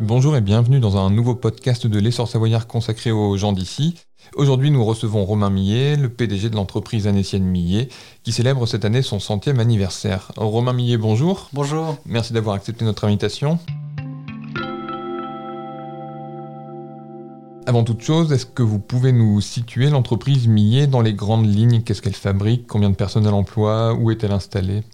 Bonjour et bienvenue dans un nouveau podcast de l'essor savoyard consacré aux gens d'ici. Aujourd'hui, nous recevons Romain Millet, le PDG de l'entreprise anécienne Millet, qui célèbre cette année son centième anniversaire. Romain Millet, bonjour. Bonjour. Merci d'avoir accepté notre invitation. Avant toute chose, est-ce que vous pouvez nous situer l'entreprise Millet dans les grandes lignes? Qu'est-ce qu'elle fabrique? Combien de personnes elle emploie? Où est-elle installée?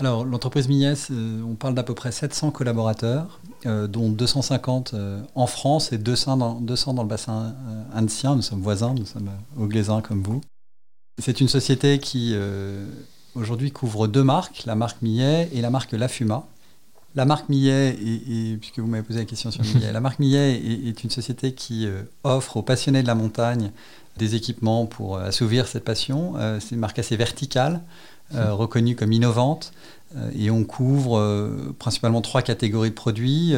Alors, l'entreprise Millet, on parle d'à peu près 700 collaborateurs, euh, dont 250 euh, en France et 200 dans, 200 dans le bassin euh, indien. Nous sommes voisins, nous sommes au Glaisin comme vous. C'est une société qui, aujourd'hui, couvre deux marques, la marque Millet et la marque La Fuma. La marque Millet, et, puisque vous m'avez posé la question sur Millet, la marque Millet est, une société qui offre aux passionnés de la montagne des équipements pour assouvir cette passion. c'est une marque assez verticale. Euh, reconnue comme innovante. Euh, et on couvre euh, principalement trois catégories de produits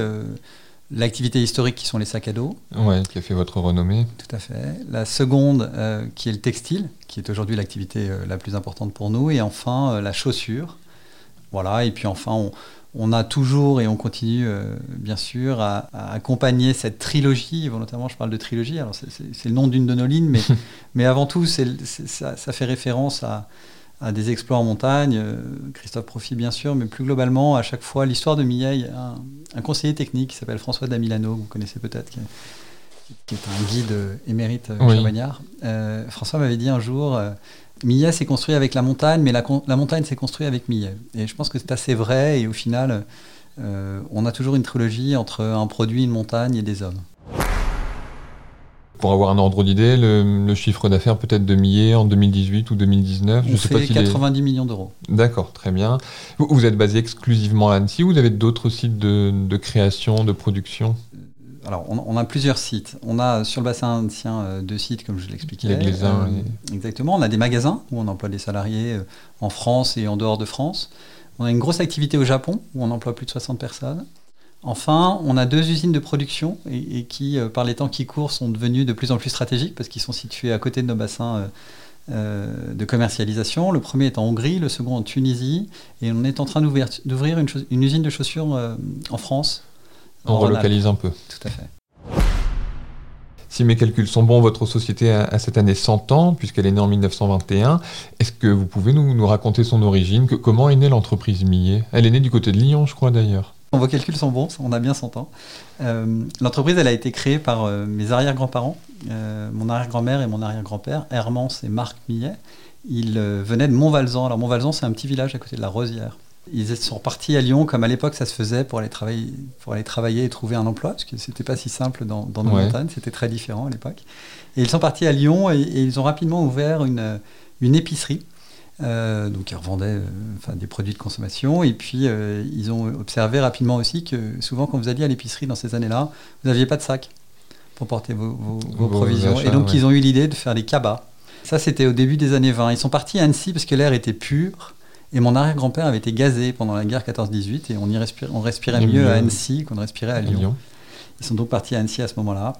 l'activité historique qui sont les sacs à dos. Ouais, qui a fait votre renommée. Tout à fait. La seconde qui est le textile, qui est aujourd'hui l'activité la plus importante pour nous. Et enfin la chaussure. Voilà, et puis enfin on, a toujours et on continue bien sûr à, accompagner cette trilogie. Volontairement je parle de trilogie, alors c'est le nom d'une de nos lignes, mais, mais avant tout ça, ça, fait référence à, à des exploits en montagne, euh, Christophe Profit bien sûr, mais plus globalement, à chaque fois, l'histoire de Millet, un, un conseiller technique qui s'appelle François Damilano, vous connaissez peut-être, qui, est un guide émérite euh, oui. Euh, François m'avait dit un jour, Millet s'est construit avec la montagne, mais la, la montagne s'est construite avec Millet. Et je pense que c'est assez vrai, et au final, on a toujours une trilogie entre un produit, une montagne et des hommes. Pour avoir un ordre d'idée, le, chiffre d'affaires peut-être de Millet en 2018 ou 2019 On Je sais fait 90 millions d'euros. D'accord, très bien. Vous, êtes basé exclusivement à Annecy ou vous avez d'autres sites de, création, de production? Alors, on, a plusieurs sites. On a sur le bassin ancien euh, deux sites, comme je l'expliquais. Les euh, Exactement. On a des magasins où on emploie des salariés euh, en France et en dehors de France. On a une grosse activité au Japon où on emploie plus de 60 personnes. Enfin, on a deux usines de production et, qui, par les temps qui courent, sont devenues de plus en plus stratégiques parce qu'ils sont situés à côté de nos bassins euh, de commercialisation. Le premier est en Hongrie, le second en Tunisie, et on est en train d'ouvrir une, usine de chaussures en France. On relocalise un peu. Tout à fait. Si mes calculs sont bons, votre société a, cette année 100 ans, puisqu'elle est née en 1921. Est-ce que vous pouvez nous, raconter son origine? Comment est née l'entreprise Millet? Elle est née du côté de Lyon, je crois d'ailleurs. Vos calculs sont bons, on a bien 100 ans. Euh, l'entreprise, elle a été créée par euh, mes arrière-grands-parents, euh, mon arrière-grand-mère et mon arrière-grand-père, Hermance et Marc Millet. Ils venaient de Montvalzan. Alors Montvalzan, c'est un petit village à côté de la Rosière. Ils sont partis à Lyon, comme à l'époque ça se faisait, pour aller, travailler, pour aller travailler et trouver un emploi, parce que c'était pas si simple dans, nos montagnes, c'était très différent à l'époque. Et ils sont partis à Lyon et, ils ont rapidement ouvert une, une épicerie euh, donc ils revendaient euh, enfin, des produits de consommation. Et puis euh, ils ont observé rapidement aussi que souvent quand vous alliez à l'épicerie dans ces années-là, vous n'aviez pas de sac pour porter vos, provisions. et donc ils ont eu l'idée de faire des cabas. Ça c'était au début des années 20. Ils sont partis à Annecy parce que l'air était pur. Et mon arrière-grand-père avait été gazé pendant la guerre 14-18 et on, y on respirait mieux, à Annecy qu'on respirait à Lyon. Ils sont donc partis à Annecy à ce moment-là.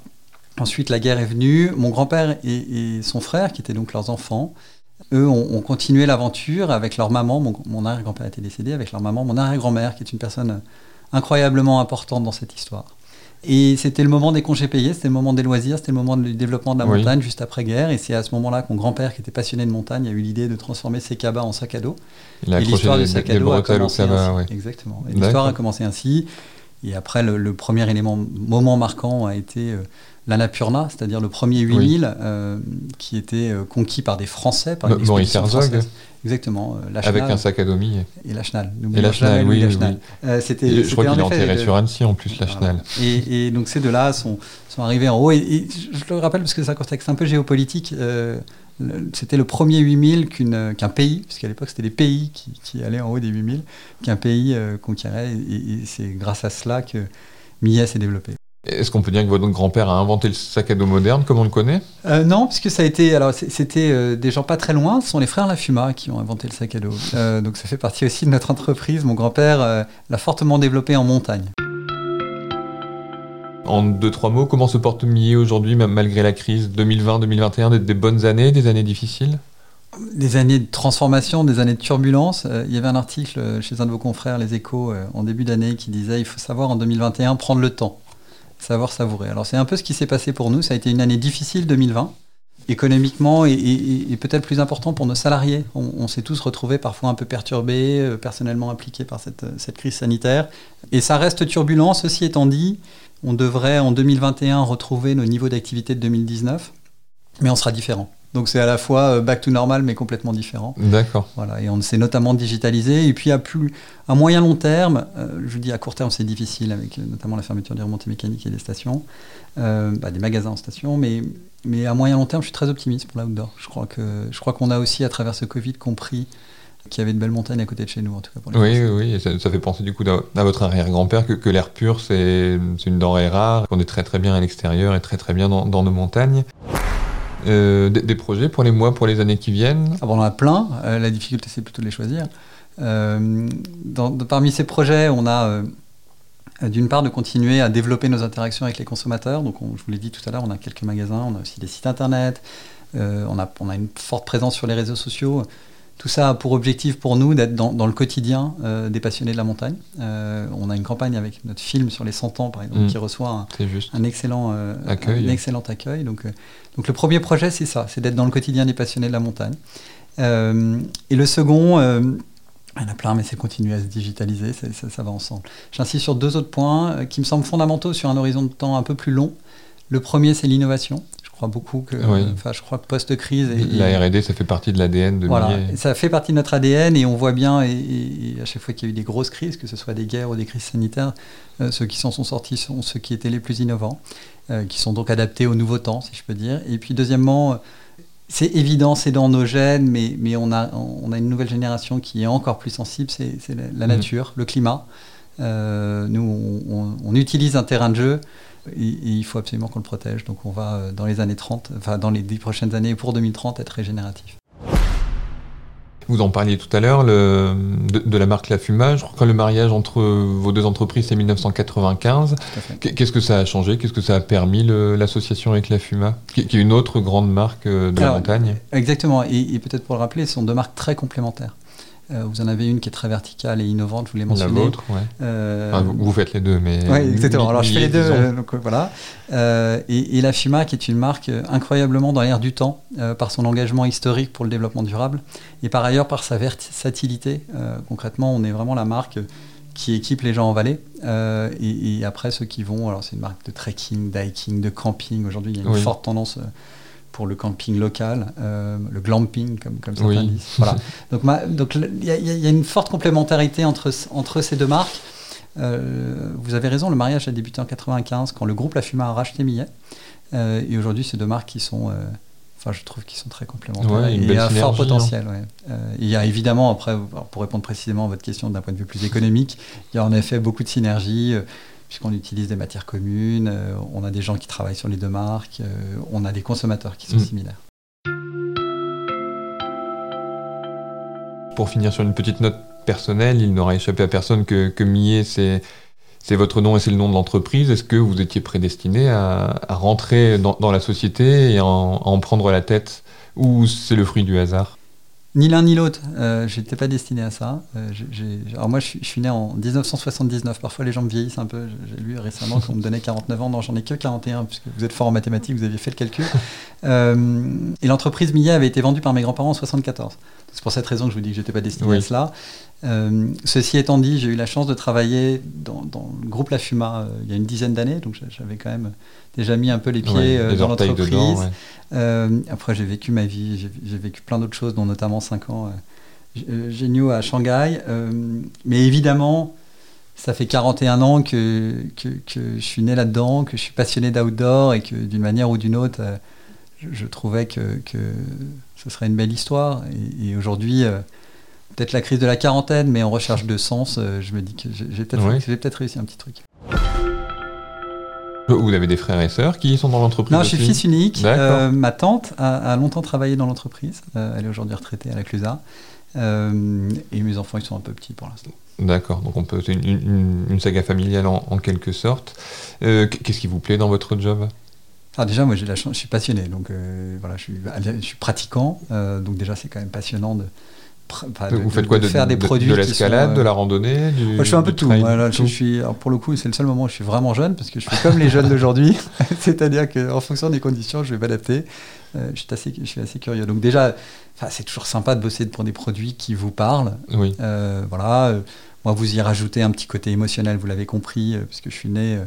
Ensuite, la guerre est venue. Mon grand-père et, son frère, qui étaient donc leurs enfants, eux ont, continué l'aventure avec leur maman. Mon, arrière-grand-père était décédé avec leur maman, mon arrière-grand-mère, qui est une personne incroyablement importante dans cette histoire. Et c'était le moment des congés payés, c'était le moment des loisirs, c'était le moment du développement de la montagne juste après-guerre. Et c'est à ce moment-là que mon grand-père, qui était passionné de montagne, a eu l'idée de transformer ses cabas en sac à dos. et l'histoire du sac à dos a commencé ainsi. Exactement. Et l'histoire a commencé ainsi. Et après, le, premier élément, moment marquant a été euh, l'Annapurna, c'est-à-dire le premier 8000 euh, qui était euh, conquis par des Français, par Maurice Herzog. Exactement. Avec un sac à dos Et la Chenal. Et la Chenal, oui. c'était, je crois qu'il est enterré sur Annecy en plus, la Chenal. Et, donc ces deux-là sont, sont arrivés en haut. Et, je le rappelle parce que c'est un contexte un peu géopolitique c'était le premier 8000 qu'un pays, puisqu'à l'époque c'était les pays qui, allaient en haut des 8000, qu'un pays euh, conquérait, et, c'est grâce à cela que Millet s'est développé. Est-ce qu'on peut dire que votre grand-père a inventé le sac à dos moderne comme on le connaît? Euh, Non, puisque ça a été. Alors, c'était euh, des gens pas très loin. Ce sont les frères Lafuma qui ont inventé le sac à dos. donc, ça fait partie aussi de notre entreprise. Mon grand-père l'a fortement développé en montagne. En deux, trois mots, comment se porte Millet aujourd'hui, malgré la crise 2020-2021, des, bonnes années, des années difficiles? Des années de transformation, des années de turbulence. Euh, il y avait un article chez un de vos confrères, Les Échos, euh, en début d'année, qui disait il faut savoir en 2021 prendre le temps. Savoir savourer. Alors c'est un peu ce qui s'est passé pour nous. Ça a été une année difficile 2020 économiquement et, peut-être plus important pour nos salariés. On, s'est tous retrouvés parfois un peu perturbés, euh, personnellement impliqués par cette, cette, crise sanitaire. Et ça reste turbulent. Ceci étant dit, on devrait en 2021 retrouver nos niveaux d'activité de 2019, mais on sera différent. Donc c'est à la fois euh, back to normal mais complètement différent. D'accord. Voilà, et on s'est notamment digitalisé. Et puis à, plus, à moyen long terme, euh, je dis à court terme c'est difficile avec euh, notamment la fermeture des remontées mécaniques et des stations, bah, des magasins en station, mais, mais à moyen long terme je suis très optimiste pour l'outdoor. Je crois que je crois qu'on a aussi à travers ce Covid compris qu'il y avait de belles montagnes à côté de chez nous, en tout cas. Pour les oui, oui, oui, ça, fait penser du coup à, votre arrière-grand-père que, l'air pur, c'est une denrée rare, qu'on est très très bien à l'extérieur et très très bien dans, nos montagnes. Euh, des, projets pour les mois, pour les années qui viennent? Ah On en a plein, euh, la difficulté c'est plutôt de les choisir. Euh, parmi ces projets, on a d'une part de continuer à développer nos interactions avec les consommateurs. Donc je vous l'ai dit tout à l'heure, on a quelques magasins, on a aussi des sites internet, on, a, on a une forte présence sur les réseaux sociaux. Tout ça a pour objectif pour nous d'être dans, le quotidien euh, des passionnés de la montagne. Euh, on a une campagne avec notre film sur les 100 ans, par exemple, mm. qui reçoit un, excellent, euh, accueil. excellent accueil. Donc, donc le premier projet, c'est ça, c'est d'être dans le quotidien des passionnés de la montagne. et le second, il y en a plein, mais c'est continuer à se digitaliser, ça, ça, va ensemble. J'insiste sur deux autres points qui me semblent fondamentaux sur un horizon de temps un peu plus long. Le premier, c'est l'innovation crois beaucoup que, enfin, je crois que post-crise. La R&D, ça fait partie de l'ADN de voilà, ça fait partie de notre ADN et on voit bien, et, à chaque fois qu'il y a eu des grosses crises, que ce soit des guerres ou des crises sanitaires, euh, ceux qui s'en sont sortis sont ceux qui étaient les plus innovants, euh, qui sont donc adaptés au nouveau temps, si je peux dire. Et puis deuxièmement, c'est évident, c'est dans nos gènes, mais, mais on, a, on a une nouvelle génération qui est encore plus sensible, c'est la, mm. nature, le climat. Euh, nous, on, on, utilise un terrain de jeu et, il faut absolument qu'on le protège. Donc on va, euh, dans les années 30, enfin dans les 10 prochaines années, pour 2030, être régénératif. Vous en parliez tout à l'heure de, de, la marque La Fumage. Je crois que le mariage entre vos deux entreprises, c'est 1995. Qu'est-ce que ça a changé? Qu'est-ce que ça a permis l'association avec La Fuma, qui, est une autre grande marque euh, de la montagne Exactement. Et, et peut-être pour le rappeler, ce sont deux marques très complémentaires. Euh, vous en avez une qui est très verticale et innovante, je vous l'ai mentionné. La vôtre, ouais. Euh, vous, faites les deux, mais. Oui, exactement. Alors je fais les deux, euh, donc voilà. Et, la FIMA, qui est une marque incroyablement dans l'air du temps, par son engagement historique pour le développement durable, et par ailleurs par sa versatilité. concrètement, on est vraiment la marque qui équipe les gens en vallée. Et, après, ceux qui vont, alors c'est une marque de trekking, d'hiking, de camping. Aujourd'hui, il y a une forte tendance pour le camping local, euh, le glamping, comme, comme certains disent. Voilà. donc donc il y, a une forte complémentarité entre, entre ces deux marques. Euh, vous avez raison, le mariage a débuté en 95 quand le groupe La Fuma a racheté Millet. Euh, et aujourd'hui, c'est deux marques qui sont, enfin, je trouve, qui sont très complémentaires et à fort hein. potentiel. il y a évidemment, après, pour répondre précisément à votre question d'un point de vue plus économique, il y a en effet beaucoup de synergies puisqu'on utilise des matières communes, euh, on a des gens qui travaillent sur les deux marques, euh, on a des consommateurs qui sont mm. similaires. Pour finir sur une petite note personnelle, il n'aura échappé à personne que, que Millet, c'est c'est votre nom et c'est le nom de l'entreprise. Est-ce que vous étiez prédestiné à, rentrer dans, la société et à en prendre la tête ou c'est le fruit du hasard? Ni l'un ni l'autre. Euh, je n'étais pas destiné à ça. Euh, alors moi, je suis, né en 1979. Parfois, les gens me vieillissent un peu. J'ai lu récemment qu'on me donnait 49 ans. Non, j'en ai que 41, puisque vous êtes fort en mathématiques, vous aviez fait le calcul. Euh, et l'entreprise Millet avait été vendue par mes grands-parents en 74. C'est pour cette raison que je vous dis que je n'étais pas destiné à cela. Euh, ceci étant dit, j'ai eu la chance de travailler dans, le groupe La Fuma euh, il y a une dizaine d'années, donc j'avais quand même déjà mis un peu les pieds euh, dans l'entreprise. après, j'ai vécu ma vie, j'ai vécu plein d'autres choses, dont notamment 5 ans géniaux à Shanghai. mais évidemment, ça fait 41 ans que, que, je suis né là-dedans, que je suis passionné d'outdoor et que d'une manière ou d'une autre, je, trouvais que, que, ce serait une belle histoire. Et, aujourd'hui, peut-être la crise de la quarantaine, mais en recherche de sens, euh, je me dis que j'ai peut-être réussi un petit truc. Vous avez des frères et sœurs qui sont dans l'entreprise Non, je suis fils unique. Euh, ma tante a, longtemps travaillé dans l'entreprise. Euh, elle est aujourd'hui retraitée à la Clusa. et mes enfants, ils sont un peu petits pour l'instant. D'accord, donc on peut c'est une, saga familiale en, quelque sorte. Qu'est-ce qui vous plaît dans votre job? Ah, déjà, moi, j'ai la chance, je suis passionné, donc voilà, je suis, je suis pratiquant, donc déjà, c'est quand même passionnant de, vous faites quoi de, faire des produits de l'escalade, de la randonnée Je fais un peu de tout. Je, suis, pour le coup, c'est le seul moment où je suis vraiment jeune parce que je suis comme les jeunes d'aujourd'hui. C'est-à-dire qu'en fonction des conditions, je vais m'adapter. je, suis assez, je suis assez curieux. Donc déjà, c'est toujours sympa de bosser pour des produits qui vous parlent. Oui. voilà. Moi, vous y rajoutez un petit côté émotionnel, vous l'avez compris, puisque je suis né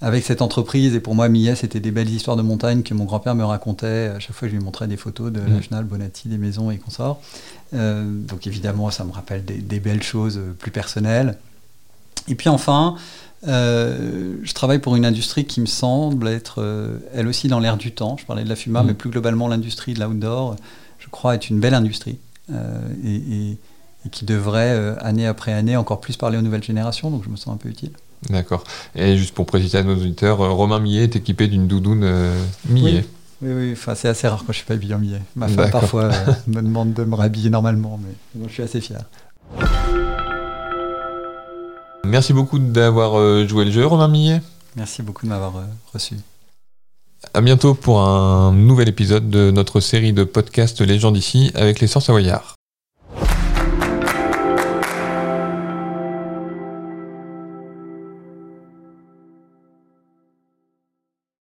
avec cette entreprise. Et pour moi, Millet, c'était des belles histoires de montagne que mon grand-père me racontait. À chaque fois, je lui montrais des photos de mmh. Bonatti, des maisons et consorts. Euh, donc évidemment, ça me rappelle des, belles choses plus personnelles. Et puis enfin, euh, je travaille pour une industrie qui me semble être, euh, elle aussi, dans l'air du temps. Je parlais de la FUMA, mmh. mais plus globalement, l'industrie de l'outdoor, je crois, est une belle industrie. et, qui devrait, année après année, encore plus parler aux nouvelles générations. Donc je me sens un peu utile. D'accord. Et juste pour préciser à nos auditeurs, euh, Romain Millet est équipé d'une doudoune euh, Millet. Oui, oui, Enfin, c'est assez rare quand je suis pas habillé en Millet. Ma femme parfois euh, me demande de me rhabiller normalement, mais je suis assez fier. Merci beaucoup d'avoir joué le jeu, Romain Millet. Merci beaucoup de m'avoir reçu. À bientôt pour un nouvel épisode de notre série de podcasts Les gens d'ici avec les Sœurs Savoyards.